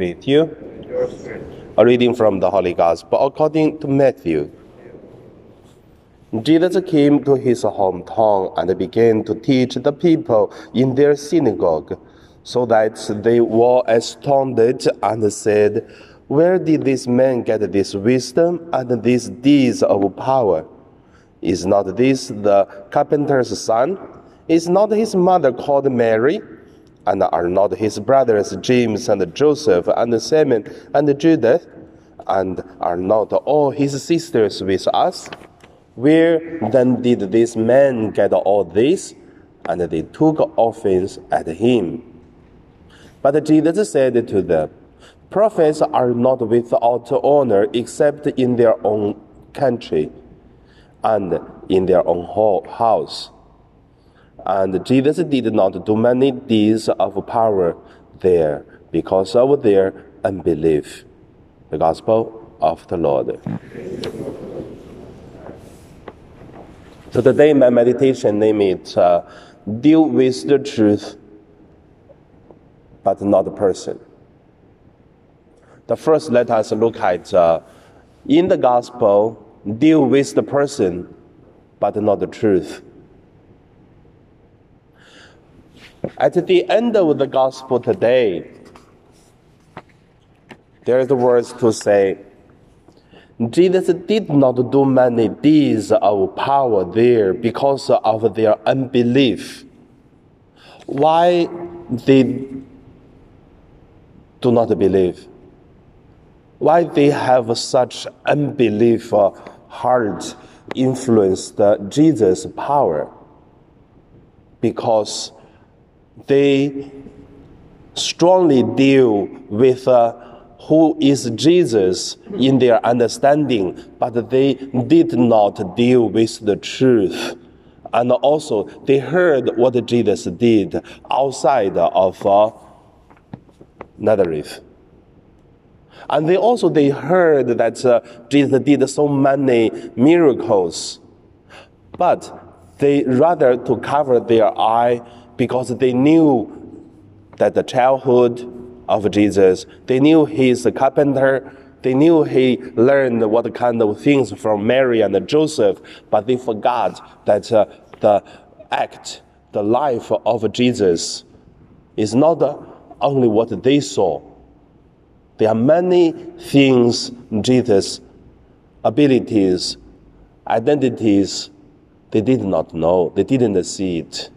with you. A reading from the Holy Gospel according to Matthew. Jesus came to his hometown and began to teach the people in their synagogue, so that they were astounded and said, Where did this man get this wisdom and these deeds of power? Is not this the carpenter's son? Is not his mother called Mary? And are not his brothers James and Joseph and Simon and Judas, and are not all his sisters with us? Where then did this man get all this? And they took offense at him. But Jesus said to them, Prophets are not without honor except in their own country and in their own house. And Jesus did not do many deeds of power there because of their unbelief. The Gospel of the Lord. So today my meditation name it uh, deal with the truth, but not the person. The first let us look at uh, in the Gospel deal with the person, but not the truth. At the end of the gospel today, there is the words to say, Jesus did not do many deeds of power there because of their unbelief. Why they do not believe? Why they have such unbelief uh, heart influenced uh, Jesus' power? Because they strongly deal with uh, who is Jesus in their understanding, but they did not deal with the truth. And also, they heard what Jesus did outside of uh, Nazareth. And they also they heard that uh, Jesus did so many miracles, but they rather to cover their eye because they knew that the childhood of Jesus, they knew he's a carpenter, they knew he learned what kind of things from Mary and Joseph, but they forgot that uh, the act, the life of Jesus is not only what they saw. There are many things Jesus' abilities, identities, they did not know, they didn't see it.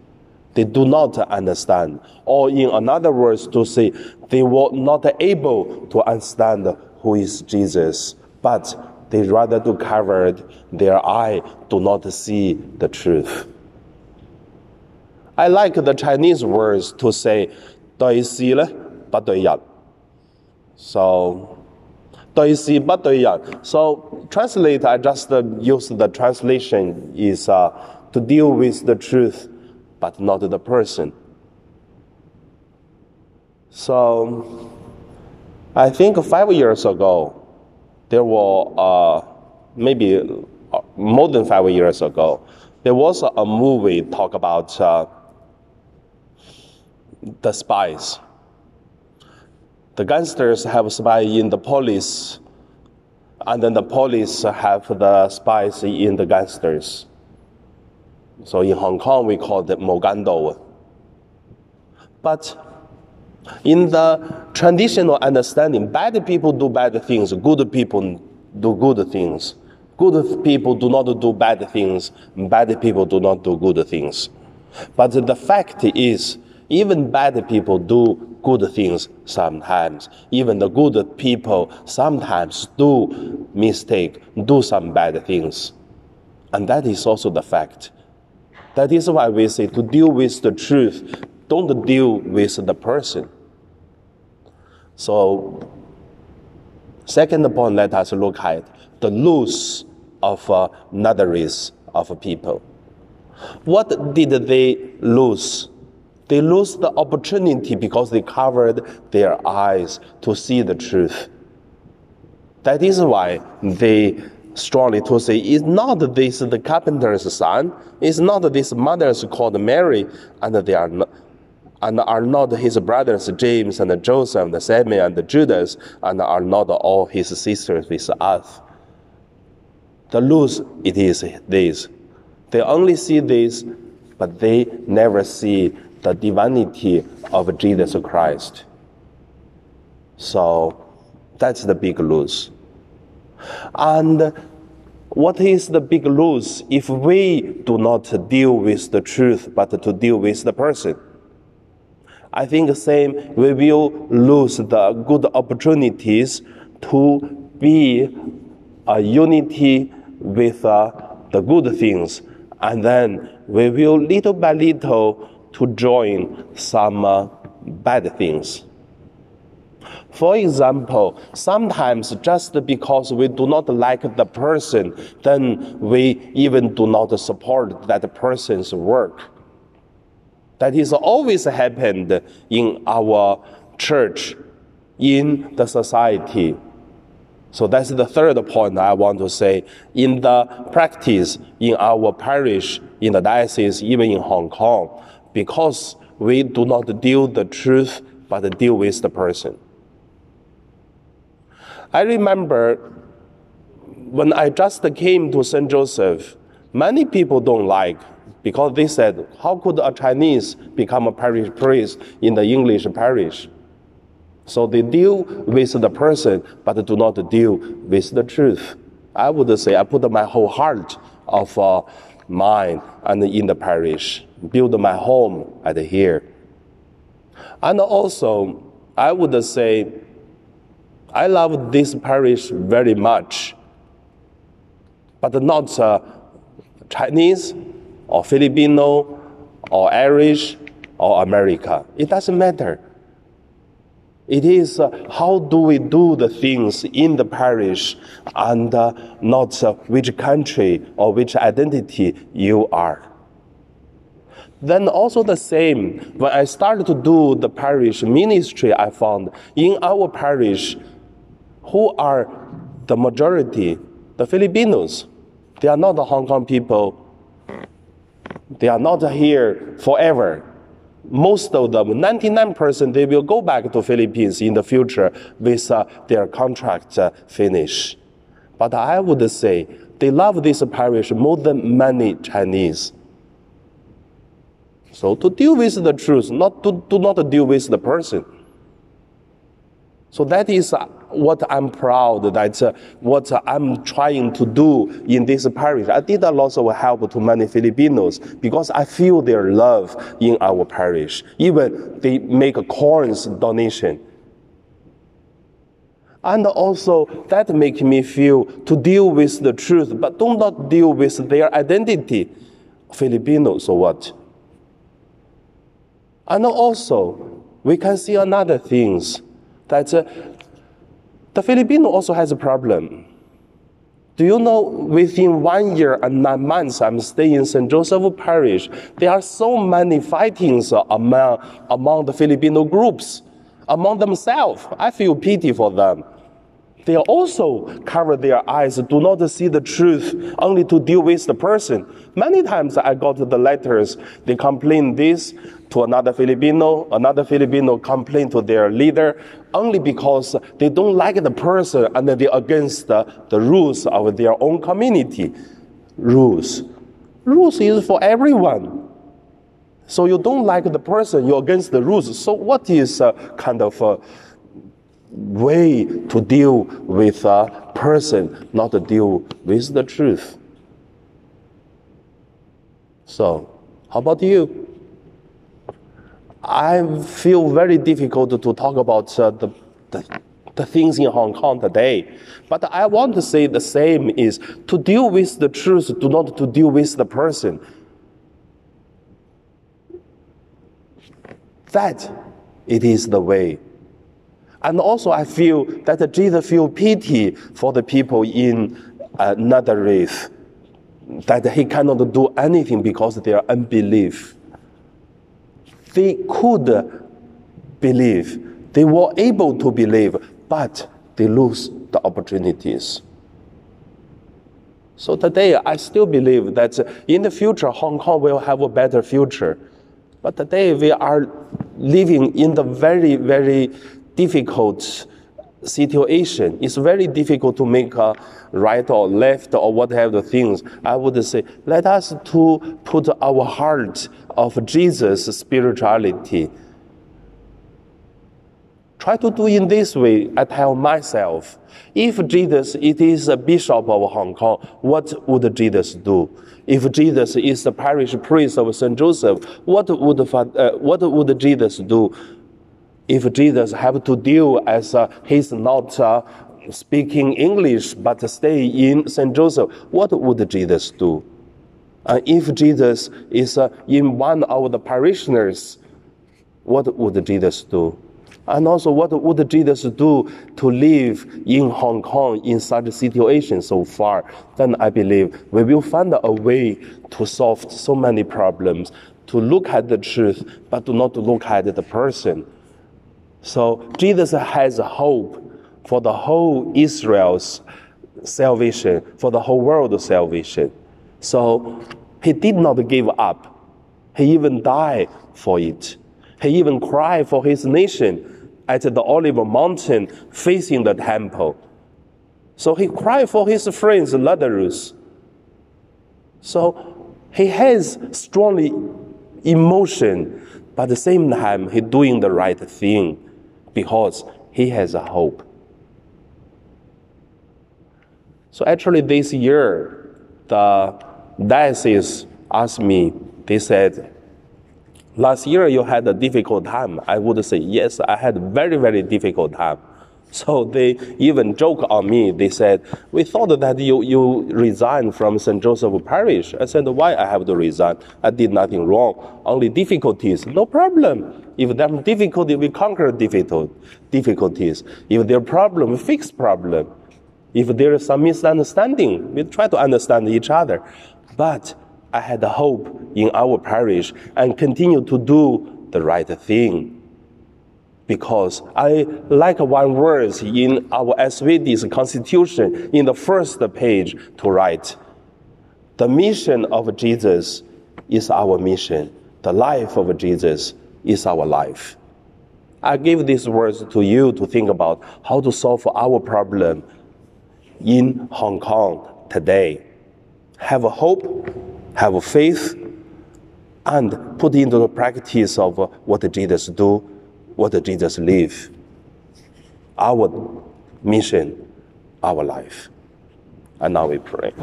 They do not understand. Or in another words, to say they were not able to understand who is Jesus, but they rather to cover their eye, do not see the truth. I like the Chinese words to say 对事咧不对人. So 对事不对人. So translate, I just use the translation is uh, to deal with the truth but not the person. So, I think five years ago, there were uh, maybe uh, more than five years ago, there was a movie talk about uh, the spies. The gangsters have spy in the police, and then the police have the spies in the gangsters. So in Hong Kong, we call it Mogando. But in the traditional understanding, bad people do bad things, good people do good things. Good people do not do bad things, bad people do not do good things. But the fact is, even bad people do good things sometimes. Even the good people sometimes do mistake, do some bad things. And that is also the fact. That is why we say to deal with the truth, don't deal with the person. So, second point, let us look at the loss of uh, of people. What did they lose? They lose the opportunity because they covered their eyes to see the truth. That is why they strongly to say, is not this the carpenter's son? Is not this mother's called Mary? And they are not, and are not his brothers James and Joseph and Simon and Judas, and are not all his sisters with us. The lose it is this. They only see this, but they never see the divinity of Jesus Christ. So that's the big lose. And what is the big lose if we do not deal with the truth but to deal with the person? I think same we will lose the good opportunities to be a unity with uh, the good things, and then we will little by little to join some uh, bad things. For example, sometimes just because we do not like the person, then we even do not support that person's work. That is always happened in our church, in the society. So that's the third point I want to say. In the practice in our parish, in the diocese, even in Hong Kong, because we do not deal the truth, but deal with the person. I remember when I just came to St. Joseph, many people don't like because they said, how could a Chinese become a parish priest in the English parish? So they deal with the person, but do not deal with the truth. I would say I put my whole heart of uh, mine and in the parish, build my home at here. And also, I would say, I love this parish very much, but not uh, Chinese or Filipino or Irish or America. It doesn't matter. It is uh, how do we do the things in the parish and uh, not uh, which country or which identity you are. Then also the same, when I started to do the parish ministry, I found in our parish, who are the majority? The Filipinos. They are not the Hong Kong people they are not here forever. Most of them, 99%, they will go back to Philippines in the future with uh, their contract uh, finish. But I would say they love this parish more than many Chinese. So to deal with the truth, not to, do not deal with the person. So that is what I'm proud that uh, what I'm trying to do in this parish. I did a lot of help to many Filipinos because I feel their love in our parish. Even they make a coins donation. And also that makes me feel to deal with the truth, but do not deal with their identity. Filipinos or what? And also we can see another things that uh, the Filipino also has a problem. Do you know within one year and nine months I'm staying in St. Joseph Parish, there are so many fightings among, among the Filipino groups, among themselves. I feel pity for them. They also cover their eyes, do not see the truth, only to deal with the person. Many times I got the letters, they complain this to another Filipino, another Filipino complain to their leader, only because they don't like the person and they're against the, the rules of their own community. Rules. Rules is for everyone. So you don't like the person, you're against the rules. So what is a kind of a way to deal with a person, not to deal with the truth? So, how about you? I feel very difficult to talk about uh, the, the, the things in Hong Kong today. But I want to say the same is to deal with the truth, do not to deal with the person. That it is the way. And also I feel that Jesus feel pity for the people in uh, Nazareth, that he cannot do anything because their unbelief they could believe, they were able to believe, but they lose the opportunities. So today, I still believe that in the future, Hong Kong will have a better future. But today we are living in the very, very difficult situation. It's very difficult to make a right or left or whatever the things. I would say, let us to put our heart of Jesus' spirituality. Try to do in this way. I tell myself, if Jesus it is a bishop of Hong Kong, what would Jesus do? If Jesus is the parish priest of St. Joseph, what would, uh, what would Jesus do? If Jesus have to deal as uh, he's not uh, speaking English but stay in St. Joseph, what would Jesus do? Uh, if Jesus is uh, in one of the parishioners, what would Jesus do? And also, what would Jesus do to live in Hong Kong in such a situation so far? Then I believe we will find a way to solve so many problems, to look at the truth, but to not look at the person. So Jesus has hope for the whole Israel's salvation, for the whole world's salvation. So he did not give up. He even died for it. He even cried for his nation at the Olive Mountain facing the temple. So he cried for his friends, Lazarus. So he has strongly emotion, but at the same time, he's doing the right thing because he has a hope. So actually, this year, the diocese asked me, they said, Last year you had a difficult time. I would say, yes, I had very, very difficult time. So they even joke on me. They said, we thought that you, you resigned from St. Joseph Parish. I said, why I have to resign? I did nothing wrong. Only difficulties. No problem. If there's difficulty, we conquer difficult, difficulties. If there's problem, we fix problem. If there is some misunderstanding, we try to understand each other. But I had hope in our parish and continue to do the right thing. Because I like one word in our SVD's constitution in the first page to write The mission of Jesus is our mission, the life of Jesus is our life. I give these words to you to think about how to solve our problem in Hong Kong today. Have a hope have a faith, and put into the practice of what Jesus do, what did Jesus live. Our mission, our life. And now we pray.